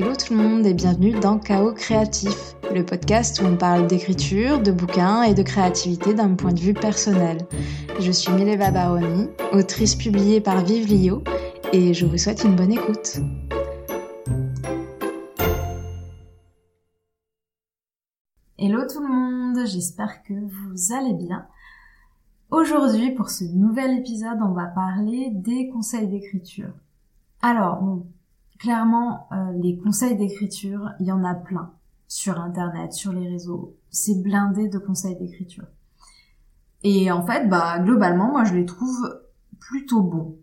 Hello tout le monde et bienvenue dans Chaos Créatif, le podcast où on parle d'écriture, de bouquins et de créativité d'un point de vue personnel. Je suis Mileva Baroni, autrice publiée par Vive Lio et je vous souhaite une bonne écoute. Hello tout le monde, j'espère que vous allez bien. Aujourd'hui, pour ce nouvel épisode, on va parler des conseils d'écriture. Alors, bon, clairement, euh, les conseils d'écriture, il y en a plein sur Internet, sur les réseaux. C'est blindé de conseils d'écriture. Et en fait, bah, globalement, moi, je les trouve plutôt bons.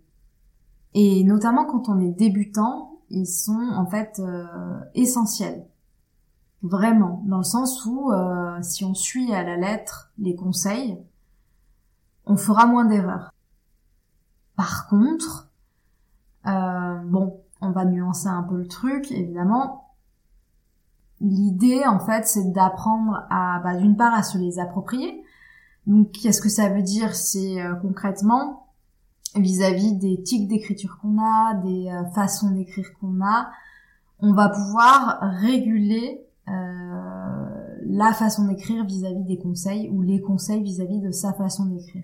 Et notamment quand on est débutant, ils sont en fait euh, essentiels. Vraiment, dans le sens où euh, si on suit à la lettre les conseils, on fera moins d'erreurs. Par contre, euh, bon, on va nuancer un peu le truc, évidemment. L'idée, en fait, c'est d'apprendre à, bah, d'une part, à se les approprier. Donc, qu'est-ce que ça veut dire C'est euh, concrètement vis-à-vis des tics d'écriture qu'on a, des euh, façons d'écrire qu'on a, on va pouvoir réguler la façon d'écrire vis-à-vis des conseils ou les conseils vis à -vis de sa façon d'écrire.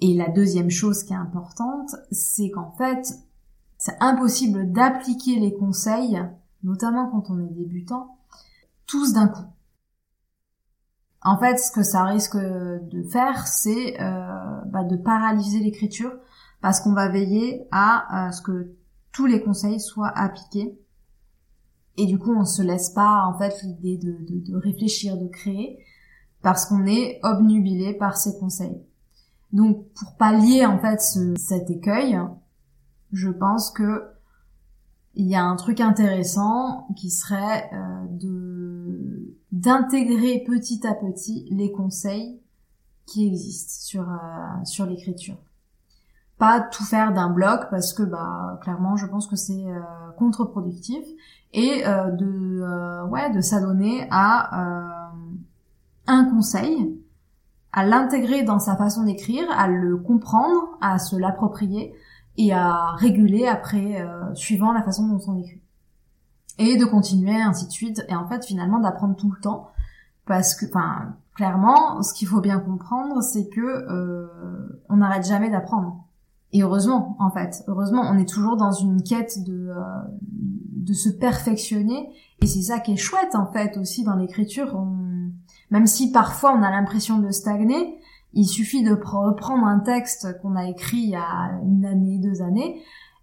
Et la deuxième chose qui est importante, c'est qu'en fait, c'est impossible d'appliquer les conseils, notamment quand on est débutant, tous d'un coup. En fait, ce que ça risque de faire, c'est euh, bah, de paralyser l'écriture, parce qu'on va veiller à, ce que tous les conseils soient appliqués. Et du coup, on se laisse pas en fait l'idée de, de réfléchir, de créer, parce qu'on est obnubilé par ces conseils. Donc pour pallier en fait cet écueil, je pense que il y a un truc intéressant qui serait euh, de d'intégrer petit à petit les conseils qui existent sur euh, sur l'écriture. Pas tout faire d'un bloc parce que bah clairement je pense que c'est euh, contre-productif et de ouais de s'adonner à un conseil à l'intégrer dans sa façon d'écrire, à le comprendre, à se l'approprier et à réguler après, euh, suivant la façon dont on écrit. Et de continuer, ainsi de suite, et en fait finalement d'apprendre tout le temps, parce que, enfin, clairement, ce qu'il faut bien comprendre, c'est que euh, on n'arrête jamais d'apprendre. Et heureusement, en fait, heureusement, on est toujours dans une quête de euh, de se perfectionner, et c'est ça qui est chouette en fait aussi dans l'écriture. Même si parfois on a l'impression de stagner, il suffit de reprendre un texte qu'on a écrit il y a une année, deux années,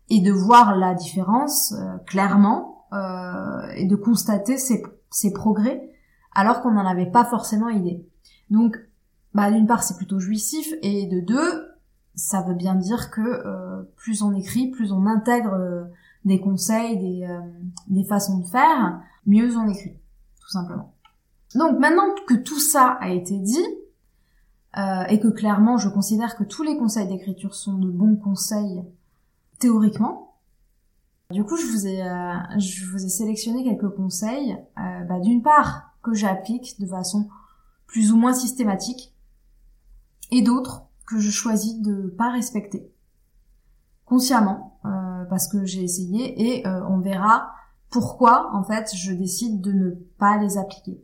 et de voir la différence euh, clairement euh, et de constater ses, progrès alors qu'on n'en avait pas forcément idée. Donc, bah, d'une part, c'est plutôt jouissif, et de deux, ça veut bien dire que euh, plus on écrit, plus on intègre des conseils, des, des façons de faire, mieux on écrit, tout simplement. Donc maintenant que tout ça a été dit, euh, et que clairement je considère que tous les conseils d'écriture sont de bons conseils théoriquement, du coup je vous ai, euh, je vous ai sélectionné quelques conseils, euh, bah, d'une part que j'applique de façon plus ou moins systématique, et d'autres que je choisis de pas respecter consciemment parce que j'ai essayé et on verra pourquoi en fait je décide de ne pas les appliquer.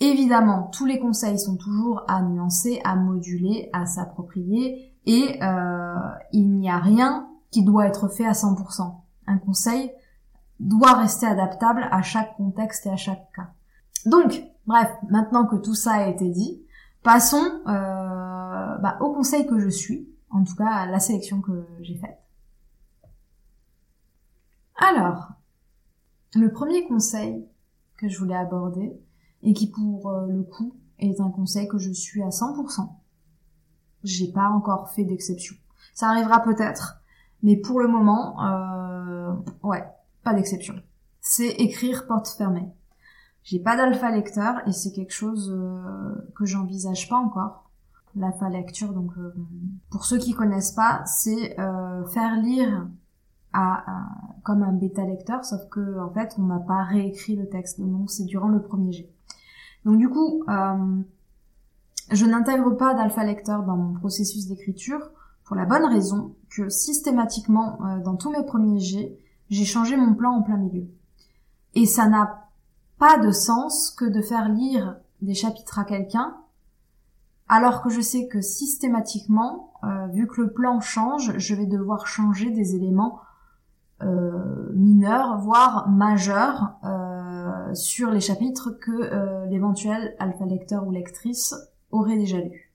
Évidemment, tous les conseils sont toujours à nuancer, à moduler, à s'approprier, et euh, il n'y a rien qui doit être fait à 100%. Un conseil doit rester adaptable à chaque contexte et à chaque cas. Donc, bref, maintenant que tout ça a été dit, passons euh, bah, au conseil que je suis, en tout cas à la sélection que j'ai faite. Alors, le premier conseil que je voulais aborder, et qui pour euh, le coup est un conseil que je suis à 100%. J'ai pas encore fait d'exception. Ça arrivera peut-être, mais pour le moment, euh, ouais, pas d'exception. C'est écrire porte fermée. J'ai pas d'alpha lecteur et c'est quelque chose euh, que j'envisage pas encore. L'alpha lecture, donc euh, pour ceux qui connaissent pas, c'est faire lire à, comme un bêta lecteur, sauf que en fait on n'a pas réécrit le texte. Donc c'est durant le premier jet. Donc du coup, euh, je n'intègre pas d'alpha lecteur dans mon processus d'écriture pour la bonne raison que systématiquement, euh, dans tous mes premiers jets, j'ai changé mon plan en plein milieu. Et ça n'a pas de sens que de faire lire des chapitres à quelqu'un alors que je sais que systématiquement, euh, vu que le plan change, je vais devoir changer des éléments mineurs, voire majeurs, sur les chapitres que l'éventuel alpha lecteur ou lectrice aurait déjà lu.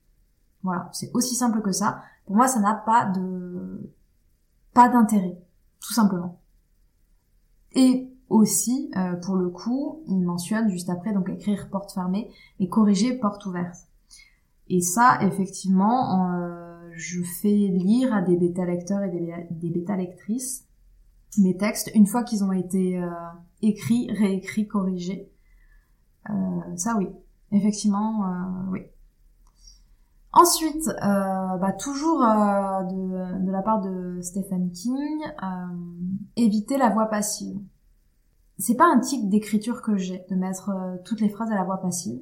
Voilà, c'est aussi simple que ça. Pour moi, ça n'a pas de pas d'intérêt, tout simplement. Et aussi, pour le coup, il mentionne juste après donc écrire porte fermée et corriger porte ouverte. Et ça, effectivement, euh, je fais lire à des bêta lecteurs et des, bêta lectrices mes textes une fois qu'ils ont été euh, écrits, réécrits, corrigés. Euh, ça, oui, effectivement, oui. Ensuite, bah, toujours de, de, la part de Stephen King, éviter la voix passive. C'est pas un tic d'écriture que j'ai de mettre toutes les phrases à la voix passive.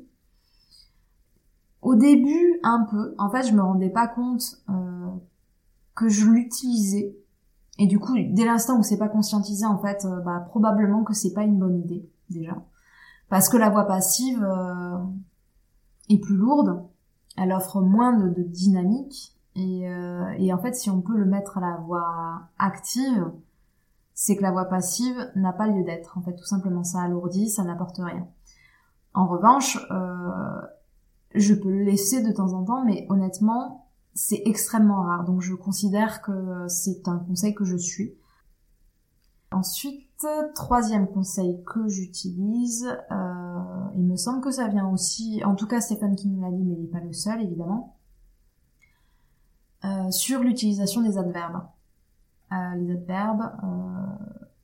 Au début, un peu. En fait, je me rendais pas compte euh, que je l'utilisais. Et du coup, dès l'instant où c'est pas conscientisé, en fait, euh, bah, probablement que c'est pas une bonne idée déjà, parce que la voix passive euh, est plus lourde, elle offre moins de, dynamique, et, et, en fait, si on peut le mettre à la voix active, c'est que la voix passive n'a pas lieu d'être. En fait, tout simplement, ça alourdit, ça n'apporte rien. En revanche, je peux le laisser de temps en temps, mais honnêtement, c'est extrêmement rare. Donc je considère que c'est un conseil que je suis. Ensuite, troisième conseil que j'utilise, euh, il me semble que ça vient aussi, en tout cas Stéphane qui nous l'a dit, mais il n'est pas le seul évidemment, euh, sur l'utilisation des adverbes. Euh, les adverbes,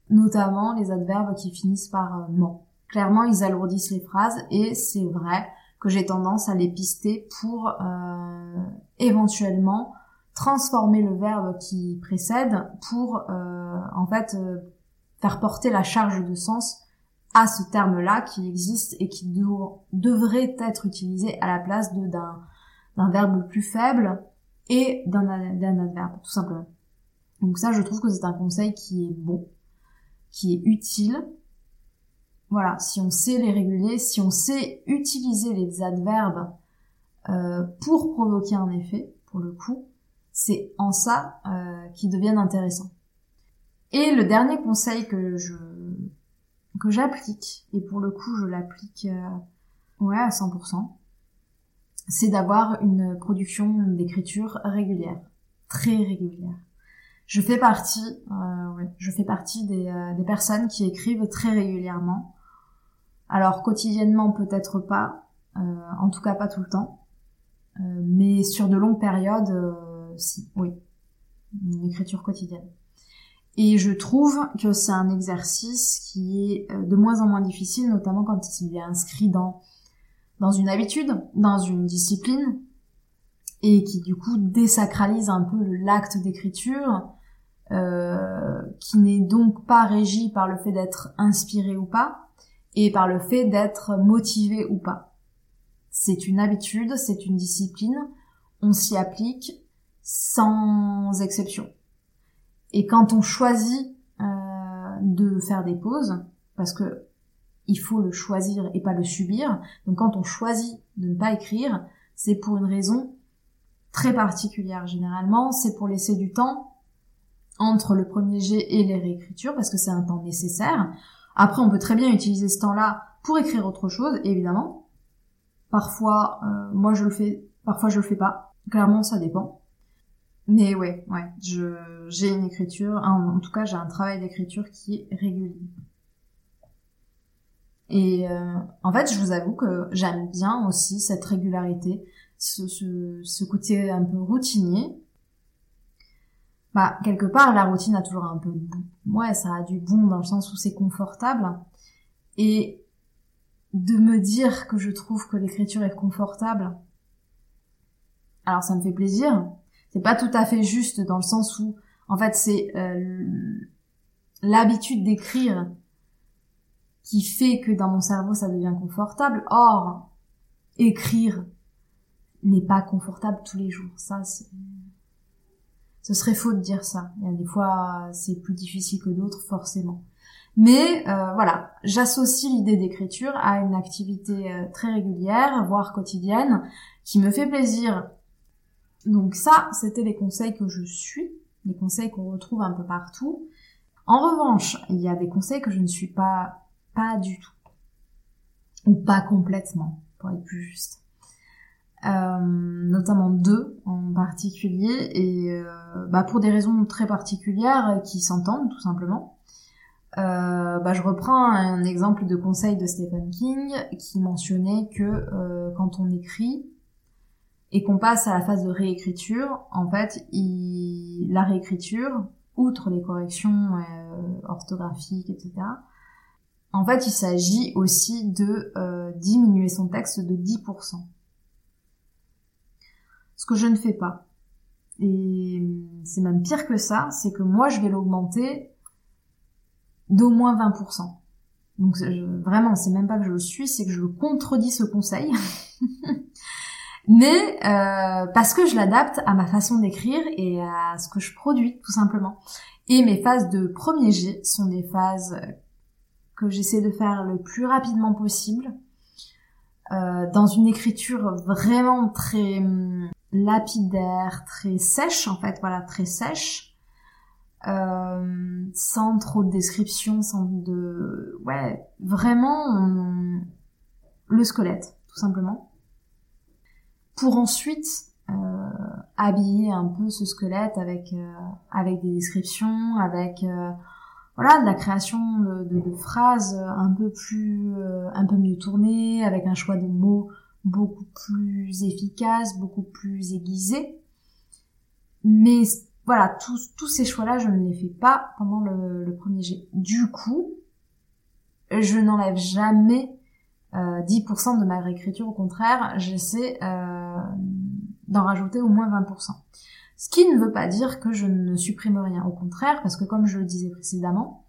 notamment les adverbes qui finissent par ment. Clairement, ils alourdissent les phrases et c'est vrai, que j'ai tendance à les pister pour euh, éventuellement transformer le verbe qui précède pour euh, en fait euh, faire porter la charge de sens à ce terme-là qui existe et qui devrait être utilisé à la place d'un verbe plus faible et d'un adverbe tout simplement. Donc ça je trouve que c'est un conseil qui est bon, qui est utile voilà, si on sait les réguler, si on sait utiliser les adverbes euh, pour provoquer un effet, pour le coup, c'est en ça euh, qu'ils deviennent intéressants. Et le dernier conseil que je que j'applique, et pour le coup je l'applique euh, ouais à 100%, c'est d'avoir une production d'écriture régulière, très régulière. Je fais partie, euh, ouais, je fais partie des, euh, des personnes qui écrivent très régulièrement. Alors quotidiennement peut-être pas, euh, en tout cas pas tout le temps, euh, mais sur de longues périodes, euh, si, oui, une écriture quotidienne. Et je trouve que c'est un exercice qui est de moins en moins difficile, notamment quand il est inscrit dans dans une habitude, dans une discipline, et qui du coup désacralise un peu l'acte d'écriture, qui n'est donc pas régi par le fait d'être inspiré ou pas, et par le fait d'être motivé ou pas. C'est une habitude, c'est une discipline, on s'y applique sans exception. Et quand on choisit euh, de faire des pauses, parce que il faut le choisir et pas le subir, donc quand on choisit de ne pas écrire, c'est pour une raison très particulière. Généralement, c'est pour laisser du temps entre le premier jet et les réécritures, parce que c'est un temps nécessaire. Après, on peut très bien utiliser ce temps-là pour écrire autre chose, évidemment. Parfois, euh, moi je le fais, parfois je le fais pas. Clairement, ça dépend. Mais ouais, ouais, j'ai une écriture, en, tout cas j'ai un travail d'écriture qui est régulier. Et euh, en fait, je vous avoue que j'aime bien aussi cette régularité, ce côté un peu routinier, bah quelque part la routine a toujours un peu de bon. Ouais, ça a du bon dans le sens où c'est confortable et de me dire que je trouve que l'écriture est confortable. Alors ça me fait plaisir. C'est pas tout à fait juste dans le sens où en fait c'est euh, l'habitude d'écrire qui fait que dans mon cerveau ça devient confortable. Or écrire n'est pas confortable tous les jours. Ça c'est Ce serait faux de dire ça. Il y a des fois, c'est plus difficile que d'autres, forcément. Mais euh, voilà, j'associe l'idée d'écriture à une activité euh, très régulière, voire quotidienne, qui me fait plaisir. Donc ça, c'était les conseils que je suis, les conseils qu'on retrouve un peu partout. En revanche, il y a des conseils que je ne suis pas, pas du tout. Ou pas complètement, pour être plus juste. Euh, notamment deux en particulier, et euh, bah pour des raisons très particulières qui s'entendent tout simplement. Euh, bah je reprends un exemple de conseil de Stephen King qui mentionnait que euh, quand on écrit et qu'on passe à la phase de réécriture, en fait, il... la réécriture, outre les corrections euh, orthographiques, etc., en fait, il s'agit aussi de euh, diminuer son texte de 10%. Ce que je ne fais pas. Et c'est même pire que ça, c'est que moi, je vais l'augmenter d'au moins 20%. Donc vraiment, c'est même pas que je le suis, c'est que je contredis ce conseil. Mais euh, parce que je l'adapte à ma façon d'écrire et à ce que je produis, tout simplement. Et mes phases de premier jet sont des phases que j'essaie de faire le plus rapidement possible, euh, dans une écriture vraiment très hum, lapidaire, très sèche en fait, voilà, très sèche euh, sans trop de description, sans de... Ouais, vraiment le squelette, tout simplement. Pour ensuite euh, habiller un peu ce squelette avec, euh, avec des descriptions, avec euh, voilà de la création de, de, phrases un peu plus euh, un peu mieux tournées avec un choix de mots beaucoup plus efficace beaucoup plus aiguisé mais voilà, tous, tous ces choix-là, je ne les fais pas pendant le, premier jet. Du coup, je n'enlève jamais euh, 10% de ma réécriture. Au contraire, j'essaie euh, d'en rajouter au moins 20%. Ce qui ne veut pas dire que je ne supprime rien. Au contraire, parce que comme je le disais précédemment,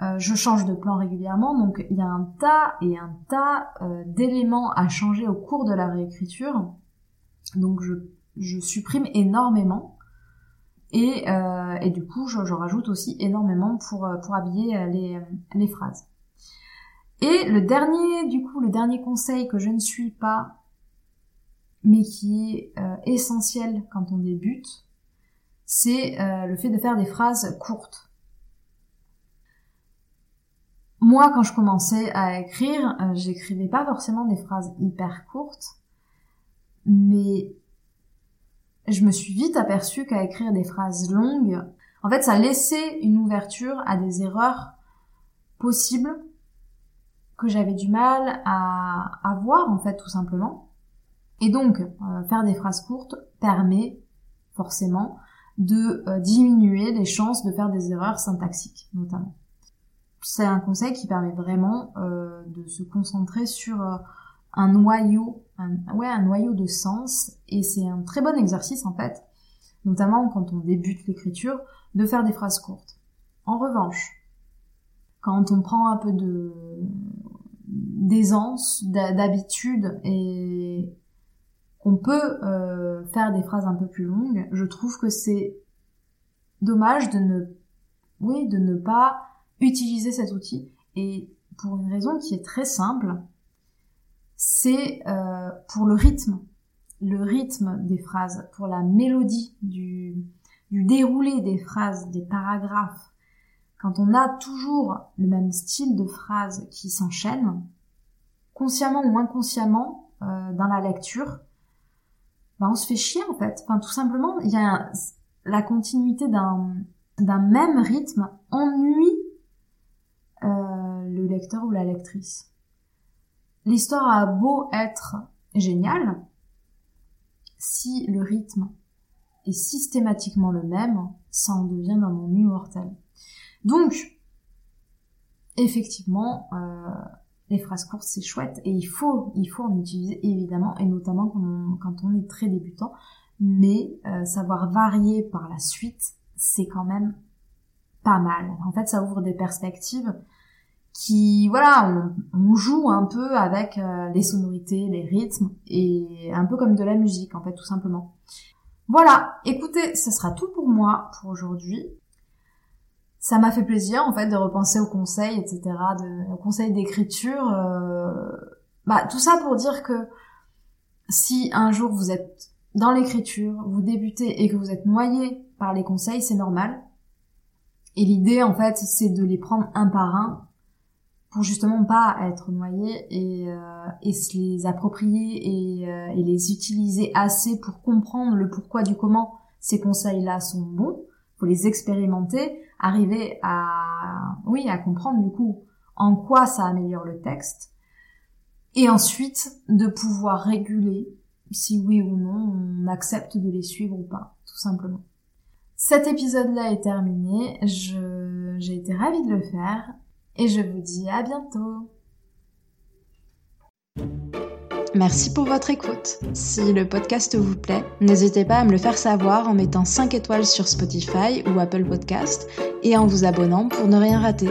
euh, je change de plan régulièrement, donc il y a un tas et un tas euh, d'éléments à changer au cours de la réécriture. Donc je, supprime énormément. Et, euh, et du coup, je, je, rajoute aussi énormément pour, pour habiller les, les phrases. Et le dernier, du coup, le dernier conseil que je ne suis pas, mais qui est euh, essentiel quand on débute, c'est euh, le fait de faire des phrases courtes. Moi, quand je commençais à écrire, euh, j'écrivais pas forcément des phrases hyper courtes, mais je me suis vite aperçue qu'à écrire des phrases longues, en fait, ça laissait une ouverture à des erreurs possibles que j'avais du mal à, à, voir, en fait, tout simplement. Et donc, euh, faire des phrases courtes permet forcément de euh, diminuer les chances de faire des erreurs syntaxiques, notamment. C'est un conseil qui permet vraiment euh, de se concentrer sur euh, un noyau, un, ouais, un noyau de sens, et c'est un très bon exercice en fait, notamment quand on débute l'écriture, de faire des phrases courtes. En revanche, quand on prend un peu de d'aisance, d'habitude et qu'on peut euh, faire des phrases un peu plus longues, je trouve que c'est dommage de ne, pas utiliser cet outil. Et pour une raison qui est très simple, c'est euh, pour le rythme, le rythme des phrases, pour la mélodie du, du déroulé des phrases, des paragraphes. Quand on a toujours le même style de phrase qui s'enchaîne, consciemment ou inconsciemment, euh, dans la lecture, ben on se fait chier en fait. Enfin, tout simplement, il y a la continuité d'un même rythme ennuie euh, le lecteur ou la lectrice. L'histoire a beau être géniale, si le rythme est systématiquement le même, ça en devient d'un ennui mortel. Donc, effectivement, euh, les phrases courtes c'est chouette et il faut, il faut en utiliser évidemment et notamment quand on, est très débutant, mais euh, savoir varier par la suite, c'est quand même pas mal. En fait, ça ouvre des perspectives qui voilà on, joue un peu avec euh, les sonorités les rythmes et un peu comme de la musique en fait tout simplement Voilà, écoutez, ce sera tout pour moi pour aujourd'hui. Ça m'a fait plaisir en fait de repenser aux conseils, etc., de, aux conseils d'écriture. Euh, bah, tout ça pour dire que si un jour vous êtes dans l'écriture, vous débutez et que vous êtes noyé par les conseils, c'est normal. Et l'idée, en fait, c'est de les prendre un par un pour justement pas être noyé et, euh, et se les approprier et, euh, et, les utiliser assez pour comprendre le pourquoi du comment ces conseils-là sont bons. Faut les expérimenter, arriver à, oui, à comprendre du coup en quoi ça améliore le texte. Et ensuite, de pouvoir réguler si oui ou non on accepte de les suivre ou pas, tout simplement. Cet épisode-là est terminé. Je, j'ai été ravie de le faire et je vous dis à bientôt. Merci pour votre écoute. Si le podcast vous plaît, n'hésitez pas à me le faire savoir en mettant 5 étoiles sur Spotify ou Apple Podcast et en vous abonnant pour ne rien rater.